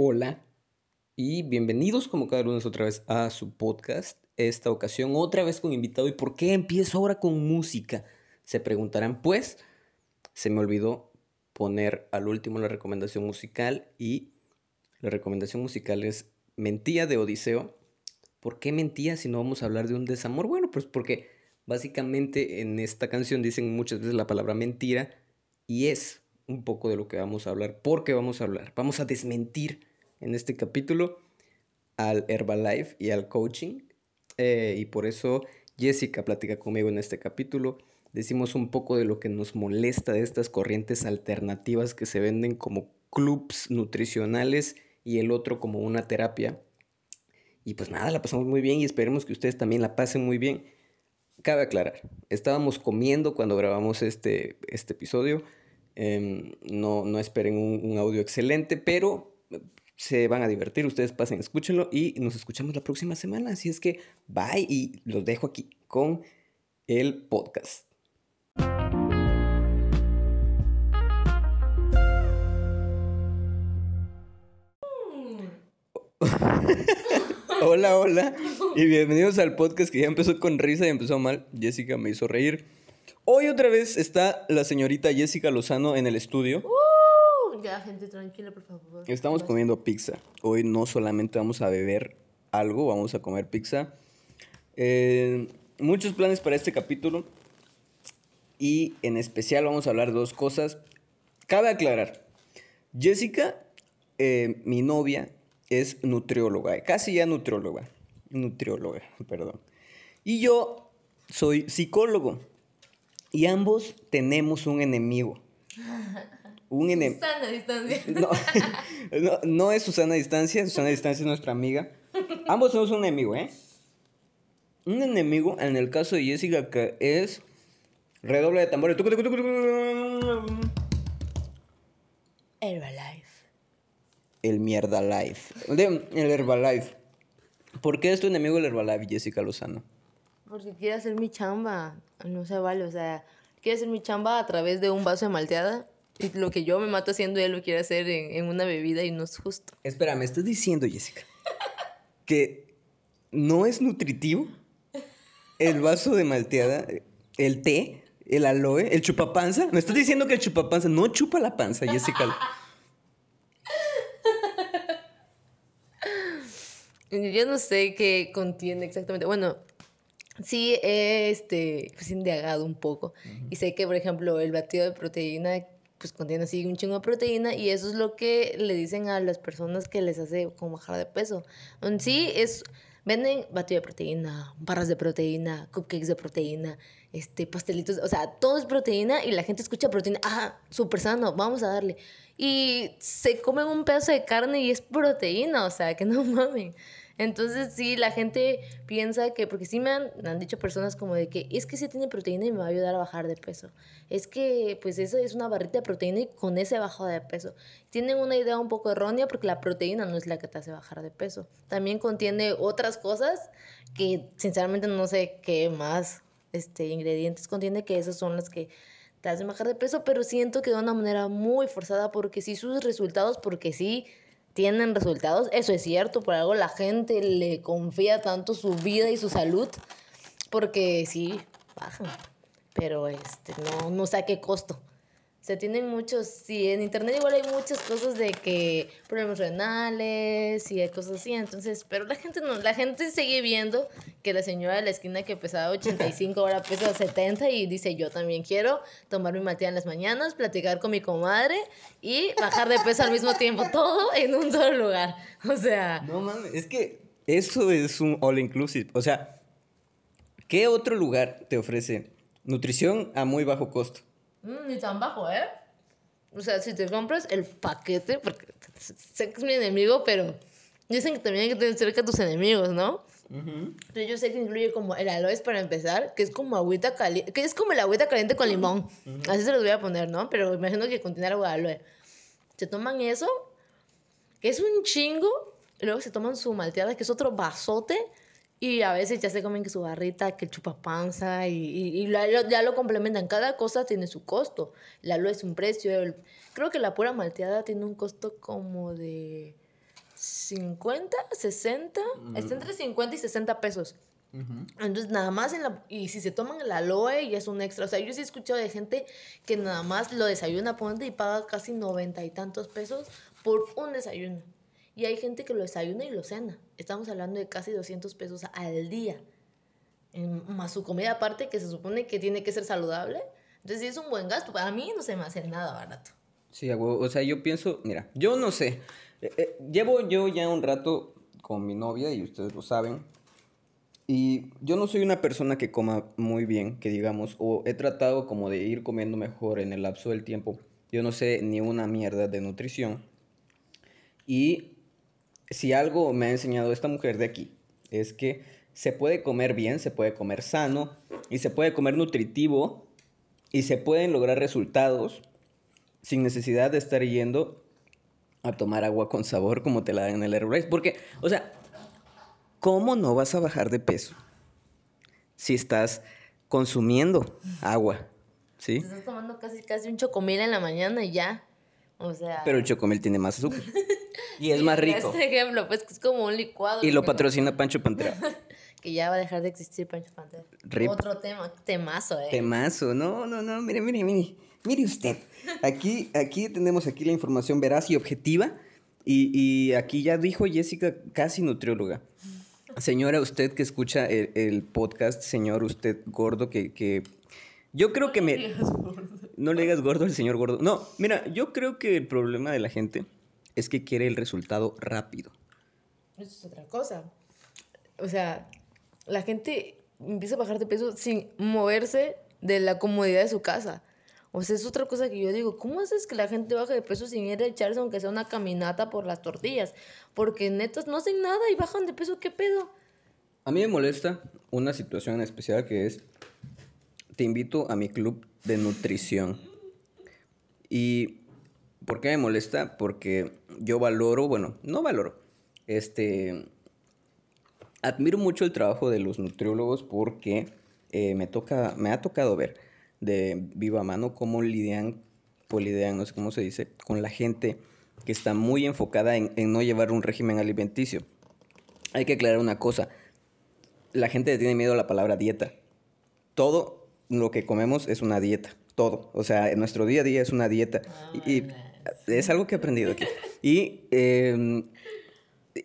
Hola y bienvenidos como cada lunes otra vez a su podcast. Esta ocasión otra vez con invitado. ¿Y por qué empiezo ahora con música? Se preguntarán, pues se me olvidó poner al último la recomendación musical y la recomendación musical es Mentía de Odiseo. ¿Por qué mentía si no vamos a hablar de un desamor? Bueno, pues porque básicamente en esta canción dicen muchas veces la palabra mentira y es un poco de lo que vamos a hablar. ¿Por qué vamos a hablar? Vamos a desmentir en este capítulo al Herbalife y al coaching. Eh, y por eso Jessica platica conmigo en este capítulo. Decimos un poco de lo que nos molesta de estas corrientes alternativas que se venden como clubs nutricionales y el otro como una terapia. Y pues nada, la pasamos muy bien y esperemos que ustedes también la pasen muy bien. Cabe aclarar, estábamos comiendo cuando grabamos este, este episodio. Em, no, no esperen un, un audio excelente, pero se van a divertir, ustedes pasen, escúchenlo y nos escuchamos la próxima semana. Así es que bye y los dejo aquí con el podcast. hola, hola y bienvenidos al podcast que ya empezó con risa y empezó mal. Jessica me hizo reír. Hoy otra vez está la señorita Jessica Lozano en el estudio. Ya, gente, tranquila, por favor. Estamos comiendo pizza. Hoy no solamente vamos a beber algo, vamos a comer pizza. Eh, muchos planes para este capítulo. Y en especial vamos a hablar de dos cosas. Cabe aclarar, Jessica, eh, mi novia, es nutrióloga, casi ya nutrióloga. Nutrióloga, perdón. Y yo soy psicólogo. Y ambos tenemos un enemigo. un enemigo. Susana Distancia. No, no, es Susana Distancia, Susana Distancia es nuestra amiga. Ambos somos un enemigo, ¿eh? Un enemigo, en el caso de Jessica, que es. Redoble de tambores. Herbalife. El mierda life. El Herbalife. ¿Por qué es tu enemigo el Herbalife, Jessica Lozano? Porque quiere hacer mi chamba. No se vale, o sea, quiere hacer mi chamba a través de un vaso de malteada lo que yo me mato haciendo, él lo quiere hacer en, una bebida y no es justo. Espera, ¿me estás diciendo, Jessica, que no es nutritivo el vaso de malteada, el té, el aloe, el chupapanza? ¿Me estás diciendo que el chupapanza no chupa la panza, Jessica? Yo no sé qué contiene exactamente. Bueno, sí he este, pues, indagado un poco. Y sé que, por ejemplo, el batido de proteína pues contiene así un chingo de proteína y eso es lo que le dicen a las personas que les hace como bajar de peso. En sí es venden batido de proteína, barras de proteína, cupcakes de proteína, este pastelitos, o sea, todo es proteína y la gente escucha proteína, ah, súper sano, vamos a darle. Y se comen un pedazo de carne y es proteína, o sea, que no mamen. Entonces sí, la gente piensa que, porque sí me han, han, dicho personas como de que es que sí tiene proteína y me va a ayudar a bajar de peso. Es que pues eso es una barrita de proteína y con ese bajo de peso. Tienen una idea un poco errónea porque la proteína no es la que te hace bajar de peso. También contiene otras cosas que sinceramente no sé qué más este, ingredientes contiene, que esas son las que te hacen bajar de peso, pero siento que de una manera muy forzada porque sí sus resultados, porque sí tienen resultados. Eso es cierto, por algo la gente le confía tanto su vida y su salud, porque sí, bajan, pero este, no, no sé a qué costo se tienen muchos, sí, en internet igual hay muchas cosas de que problemas renales y cosas así, entonces, pero la gente no, la gente sigue viendo que la señora de la esquina que pesaba 85 ahora pesa 70 y dice, yo también quiero tomar mi matía en las mañanas, platicar con mi comadre y bajar de peso al mismo tiempo, todo en un solo lugar, o sea... No mames, es que eso es un all inclusive, o sea, ¿qué otro lugar te ofrece nutrición a muy bajo costo? Mm, ni tan bajo, ¿eh? O sea, si te compras el paquete, porque sé que es mi enemigo, pero dicen que también hay que tener cerca a tus enemigos, ¿no? Entonces yo sé que incluye como el aloe para empezar, que es como agüita caliente, que es como el agüita caliente con limón. Así se los voy a poner, ¿no? Pero imagino que contiene agua de aloe. Se toman eso, que es un chingo, y luego se toman su malteada, que es otro vasote, y a veces ya se comen que su barrita, que chupa panza y, y, ya lo complementan. Cada cosa tiene su costo. La luz es un precio. creo que la pura malteada tiene un costo como de 50, 60, está entre 50 y 60 pesos. Entonces, nada más en la. Y si se toman el aloe, ya es un extra. O sea, yo sí he escuchado de gente que nada más lo desayuna, ponte y paga casi 90 y tantos pesos por un desayuno. Y hay gente que lo desayuna y lo cena. Estamos hablando de casi 200 pesos al día. más su comida aparte, que se supone que tiene que ser saludable. Entonces, sí es un buen gasto. Para mí no se me hace nada barato. Sí, o sea, yo pienso, mira, yo no sé. Eh, eh, llevo yo ya un rato con mi novia y ustedes lo saben. Y yo no soy una persona que coma muy bien, que digamos, o he tratado como de ir comiendo mejor en el lapso del tiempo. Yo no sé ni una mierda de nutrición. Y si algo me ha enseñado esta mujer de aquí, es que se puede comer bien, se puede comer sano y se puede comer nutritivo y se pueden lograr resultados sin necesidad de estar yendo a tomar agua con sabor como te la dan en el Airways. Porque, o sea, ¿cómo no vas a bajar de peso si estás consumiendo agua? ¿Sí? estás tomando casi, casi un chocomil en la mañana y ya. O sea. Pero el chocomil tiene más azúcar. y es más rico. Este ejemplo, pues que es como un licuado. Y lo patrocina Pancho Pantera. que ya va a dejar de existir Pancho Pantera. Otro tema, temazo, eh. Temazo, no, no, no, mire, mire, mire. Mire usted. Aquí, aquí tenemos aquí la información veraz y objetiva. Y, y aquí ya dijo Jessica, casi nutrióloga. Señora, usted que escucha el, podcast, señor, usted gordo, que, que yo creo que me... No le digas gordo al señor gordo. No, mira, yo creo que el problema de la gente es que quiere el resultado rápido. Eso es otra cosa. O sea, la gente empieza a bajar de peso sin moverse de la comodidad de su casa. O sea, es otra cosa que yo digo, ¿cómo haces que la gente baje de peso sin ir a echarse aunque sea una caminata por las tortillas? Porque netos no hacen nada y bajan de peso, ¿qué pedo? A mí me molesta una situación en especial que es, te invito a mi club de nutrición. ¿Y por qué me molesta? Porque yo valoro, bueno, no valoro, este, admiro mucho el trabajo de los nutriólogos porque eh, me, toca, me ha tocado ver de viva mano cómo lidian, lidian, no sé cómo se dice, con la gente que está muy enfocada en, no llevar un régimen alimenticio. Hay que aclarar una cosa, la gente tiene miedo a la palabra dieta. Todo lo que comemos es una dieta, todo. O sea, nuestro día a día es una dieta. Es algo que he aprendido aquí. Y em,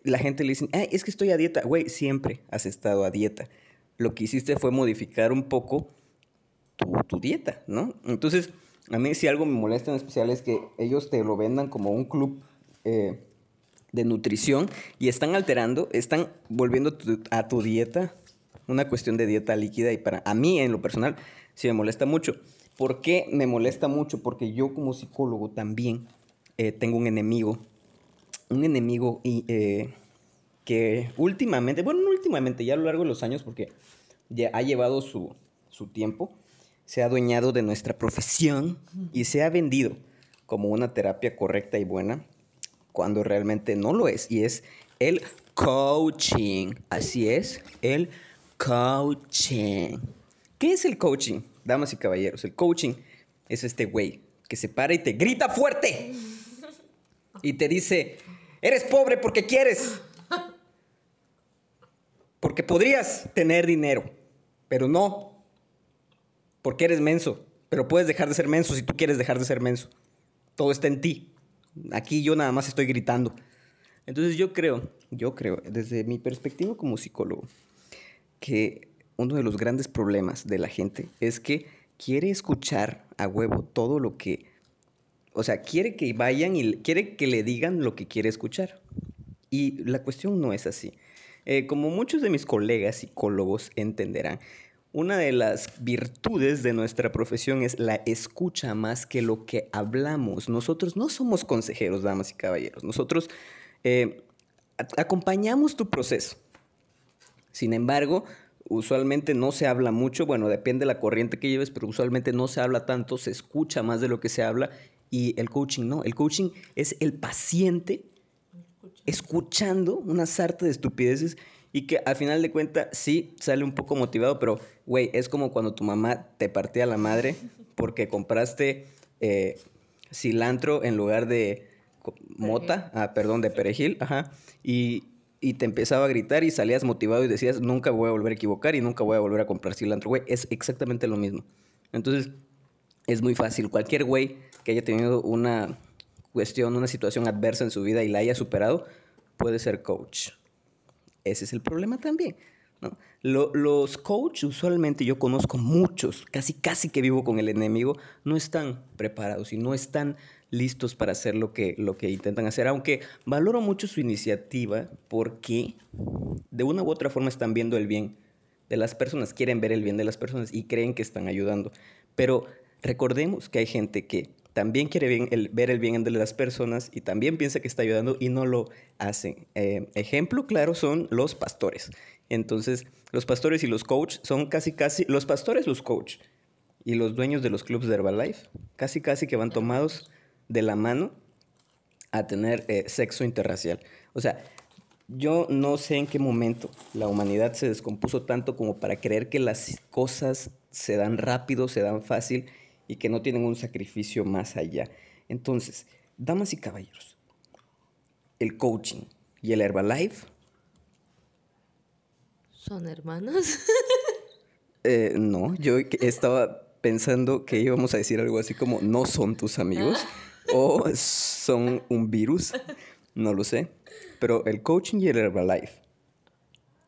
la gente le dice, es que estoy a dieta. Güey, siempre has estado a dieta. Lo que hiciste fue modificar un poco tu, dieta, ¿no? Entonces, a mí si algo me molesta en especial es que ellos te lo vendan como un club eh, de nutrición y están alterando, están volviendo a tu dieta una cuestión de dieta líquida y para a mí en lo personal sí me molesta mucho. ¿Por qué me molesta mucho? Porque yo como psicólogo también eh, tengo un enemigo, un enemigo y, eh, que últimamente, bueno, no últimamente, ya a lo largo de los años, porque ya ha llevado su, su tiempo, se ha adueñado de nuestra profesión y se ha vendido como una terapia correcta y buena cuando realmente no lo es. Y es el coaching. Así es, el coaching. ¿Qué es el coaching? Damas y caballeros, el coaching es este güey que se para y te grita fuerte. Y te dice, eres pobre porque quieres. Porque podrías tener dinero, pero no porque eres menso, pero puedes dejar de ser menso si tú quieres dejar de ser menso. Todo está en ti. Aquí yo nada más estoy gritando. Entonces yo creo, yo creo, desde mi perspectiva como psicólogo, que uno de los grandes problemas de la gente es que quiere escuchar a huevo todo lo que, o sea, quiere que vayan y quiere que le digan lo que quiere escuchar. Y la cuestión no es así. Eh, como muchos de mis colegas psicólogos entenderán, una de las virtudes de nuestra profesión es la escucha más que lo que hablamos. Nosotros no somos consejeros, damas y caballeros. Nosotros eh, acompañamos tu proceso. Sin embargo, usualmente no se habla mucho, bueno, depende de la corriente que lleves, pero usualmente no se habla tanto, se escucha más de lo que se habla y el coaching no, el coaching es el paciente escuchando una sarta de estupideces y que al final de cuentas sí sale un poco motivado, pero, güey, es como cuando tu mamá te partía la madre porque compraste eh, cilantro en lugar de mota, ah, perdón, de perejil, ajá, y, y te empezaba a gritar y salías motivado y decías, nunca voy a volver a equivocar y nunca voy a volver a comprar cilantro, güey, es exactamente lo mismo. Entonces, es muy fácil. Cualquier güey que haya tenido una cuestión, una situación adversa en su vida y la haya superado, puede ser coach. Ese es el problema también. ¿no? Los coaches, usualmente yo conozco muchos, casi casi que vivo con el enemigo, no están preparados y no están listos para hacer lo que, lo que intentan hacer, aunque valoro mucho su iniciativa porque de una u otra forma están viendo el bien de las personas, quieren ver el bien de las personas y creen que están ayudando. Pero recordemos que hay gente que también quiere ver el bien de las personas y también piensa que está ayudando y no lo hacen. Eh, ejemplo claro son los pastores. Entonces, los pastores y los coaches son casi, casi, los pastores, los coaches y los dueños de los clubes de Herbalife, casi, casi que van tomados de la mano a tener eh, sexo interracial. O sea, yo no sé en qué momento la humanidad se descompuso tanto como para creer que las cosas se dan rápido, se dan fácil y que no tienen un sacrificio más allá. Entonces, damas y caballeros, el coaching y el Herbalife son hermanos. Eh, no, yo estaba pensando que íbamos a decir algo así como no son tus amigos o son un virus, no lo sé. Pero el coaching y el Herbalife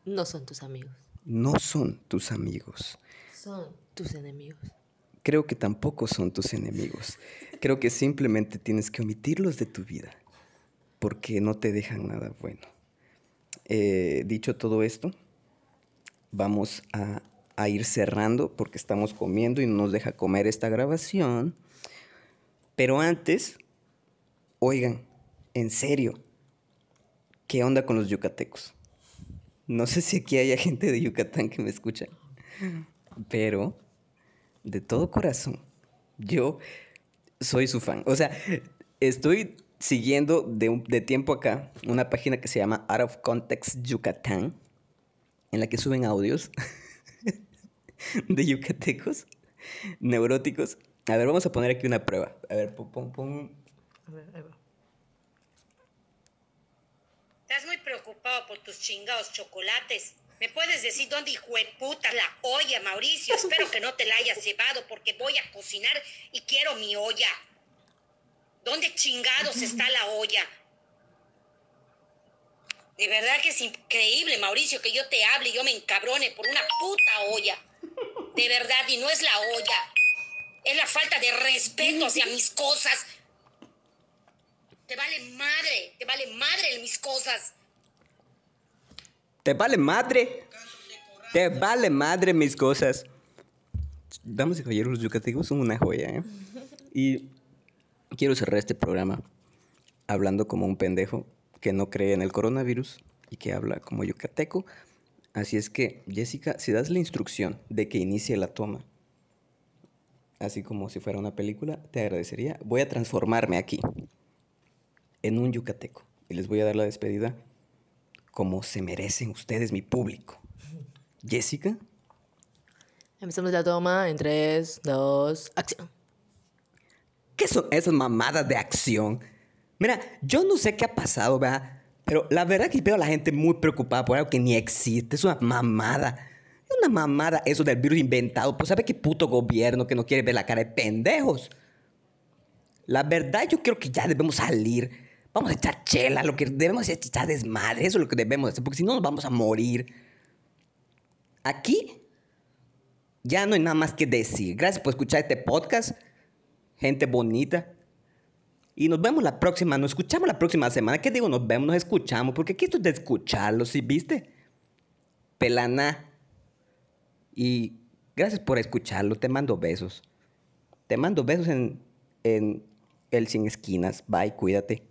no son tus amigos. No son tus amigos. Son tus enemigos creo que tampoco son tus enemigos. Creo que simplemente tienes que omitirlos de tu vida porque no te dejan nada bueno. Eh, dicho todo esto, vamos a, a, ir cerrando porque estamos comiendo y no nos deja comer esta grabación. Pero antes, oigan, en serio, ¿qué onda con los yucatecos? No sé si aquí haya gente de Yucatán que me escucha, pero de todo corazón, yo soy su fan. O sea, estoy siguiendo de, tiempo acá una página que se llama Out of Context Yucatán, en la que suben audios de yucatecos neuróticos. A ver, vamos a poner aquí una prueba. A ver, pon, pon, A ver, ahí va. Estás muy preocupado por tus chingados chocolates. ¿Me puedes decir dónde hijo de puta la olla, Mauricio? Espero que no te la hayas llevado porque voy a cocinar y quiero mi olla. ¿Dónde chingados está la olla? De verdad que es increíble, Mauricio, que yo te hable y yo me encabrone por una puta olla. De verdad, y no es la olla. Es la falta de respeto hacia mis cosas. Te vale madre, te vale madre mis cosas. Te vale madre. Te vale madre mis cosas. Damas y caballeros, los yucatecos son una joya, ¿eh? Y quiero cerrar este programa hablando como un pendejo que no cree en el coronavirus y que habla como yucateco. Así es que, Jessica, si das la instrucción de que inicie la toma, así como si fuera una película, te agradecería. Voy a transformarme aquí en un yucateco y les voy a dar la despedida como se merecen ustedes, mi público. Jessica. Empezamos la toma en 3, 2, acción. ¿Qué son esas mamadas de acción? Mira, yo no sé qué ha pasado, ¿verdad? Pero la verdad que veo a la gente muy preocupada por algo que ni existe. Es una mamada. Es una mamada eso del virus inventado. Pues ¿sabe qué puto gobierno que no quiere ver la cara de pendejos? La verdad yo creo que ya debemos salir Vamos a echar chela, lo que debemos es echar desmadre, eso es lo que debemos hacer, porque si no nos vamos a morir. Aquí ya no hay nada más que decir. Gracias por escuchar este podcast, gente bonita. Y nos vemos la próxima, nos escuchamos la próxima semana. ¿Qué digo? Nos vemos, nos escuchamos, porque aquí esto es de escucharlo, ¿sí viste? Pelana. Y gracias por escucharlo, te mando besos. Te mando besos en, en el Sin Esquinas. Bye, cuídate.